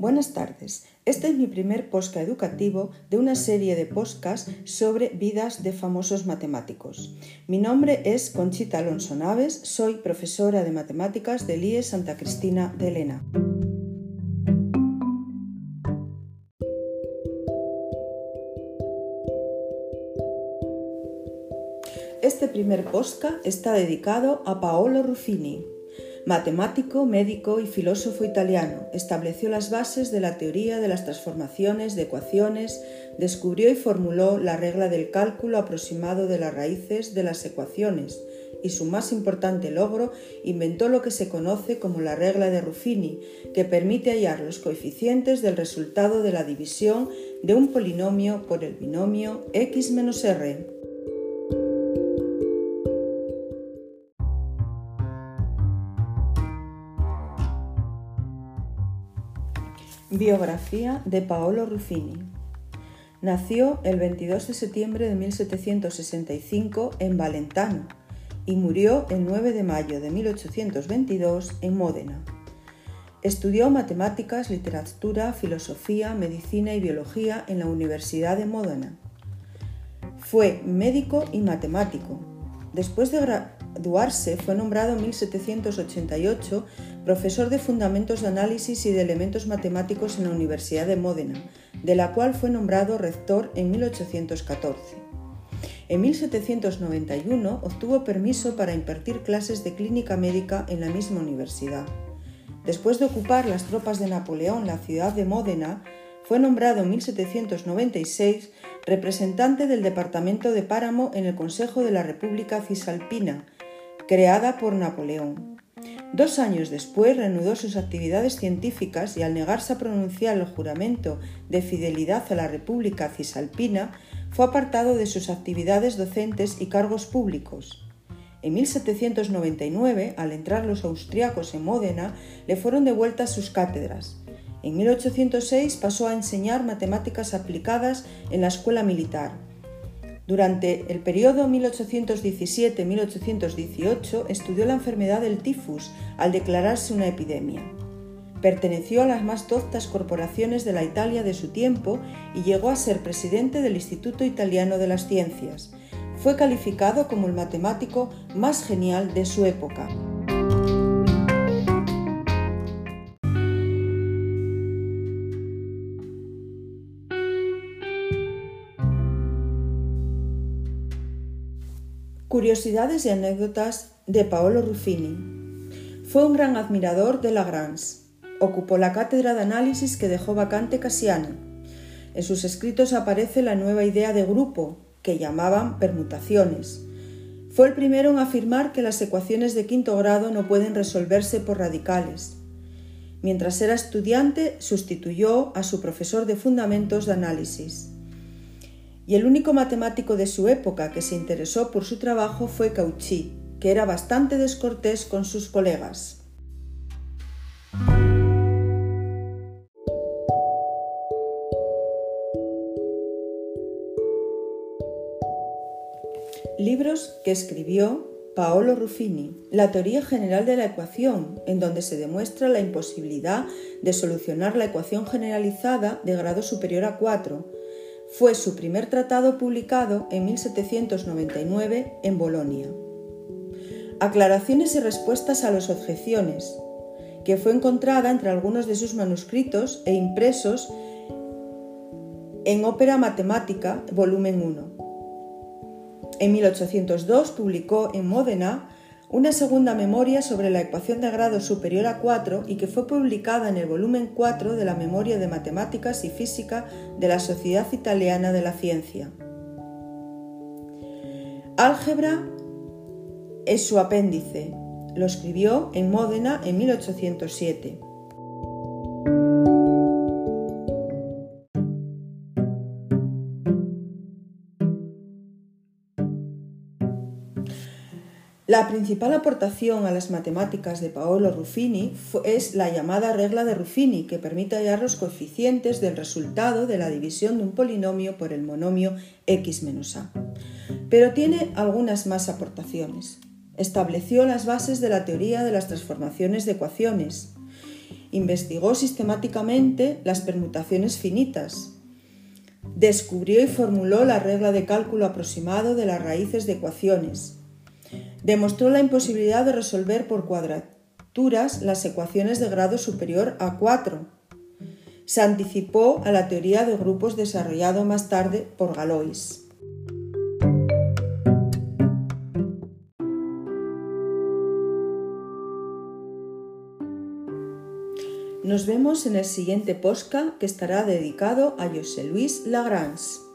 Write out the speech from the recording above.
Buenas tardes. Este es mi primer posca educativo de una serie de poscas sobre vidas de famosos matemáticos. Mi nombre es Conchita Alonso Naves, soy profesora de matemáticas del IE Santa Cristina de Elena. Este primer posca está dedicado a Paolo Ruffini, Matemático, médico y filósofo italiano, estableció las bases de la teoría de las transformaciones de ecuaciones, descubrió y formuló la regla del cálculo aproximado de las raíces de las ecuaciones y su más importante logro inventó lo que se conoce como la regla de Ruffini, que permite hallar los coeficientes del resultado de la división de un polinomio por el binomio x menos r. Biografía de Paolo Ruffini. Nació el 22 de septiembre de 1765 en Valentano y murió el 9 de mayo de 1822 en Módena. Estudió matemáticas, literatura, filosofía, medicina y biología en la Universidad de Módena. Fue médico y matemático. Después de Duarse fue nombrado en 1788 profesor de Fundamentos de Análisis y de Elementos Matemáticos en la Universidad de Módena, de la cual fue nombrado rector en 1814. En 1791 obtuvo permiso para impartir clases de clínica médica en la misma universidad. Después de ocupar las tropas de Napoleón la ciudad de Módena, fue nombrado en 1796 representante del departamento de Páramo en el Consejo de la República Cisalpina, creada por Napoleón. Dos años después reanudó sus actividades científicas y al negarse a pronunciar el juramento de fidelidad a la República Cisalpina, fue apartado de sus actividades docentes y cargos públicos. En 1799, al entrar los austriacos en Módena, le fueron devueltas sus cátedras. En 1806 pasó a enseñar matemáticas aplicadas en la escuela militar durante el periodo 1817-1818 estudió la enfermedad del tifus al declararse una epidemia. Perteneció a las más doctas corporaciones de la Italia de su tiempo y llegó a ser presidente del Instituto Italiano de las Ciencias. Fue calificado como el matemático más genial de su época. Curiosidades y anécdotas de Paolo Ruffini. Fue un gran admirador de Lagrange. Ocupó la cátedra de análisis que dejó vacante Cassiani. En sus escritos aparece la nueva idea de grupo, que llamaban permutaciones. Fue el primero en afirmar que las ecuaciones de quinto grado no pueden resolverse por radicales. Mientras era estudiante, sustituyó a su profesor de fundamentos de análisis y el único matemático de su época que se interesó por su trabajo fue Cauchy, que era bastante descortés con sus colegas. Libros que escribió Paolo Ruffini, La teoría general de la ecuación, en donde se demuestra la imposibilidad de solucionar la ecuación generalizada de grado superior a 4, fue su primer tratado publicado en 1799 en Bolonia. Aclaraciones y respuestas a las objeciones, que fue encontrada entre algunos de sus manuscritos e impresos en Ópera Matemática, volumen 1. En 1802 publicó en Módena una segunda memoria sobre la ecuación de grado superior a 4 y que fue publicada en el volumen 4 de la Memoria de Matemáticas y Física de la Sociedad Italiana de la Ciencia. Álgebra es su apéndice. Lo escribió en Módena en 1807. La principal aportación a las matemáticas de Paolo Ruffini es la llamada regla de Ruffini, que permite hallar los coeficientes del resultado de la división de un polinomio por el monomio x menos a. Pero tiene algunas más aportaciones. Estableció las bases de la teoría de las transformaciones de ecuaciones investigó sistemáticamente las permutaciones finitas, descubrió y formuló la regla de cálculo aproximado de las raíces de ecuaciones, demostró la imposibilidad de resolver por cuadraturas las ecuaciones de grado superior a 4, se anticipó a la teoría de grupos desarrollado más tarde por Galois. Nos vemos en el siguiente posca que estará dedicado a José Luis Lagrange.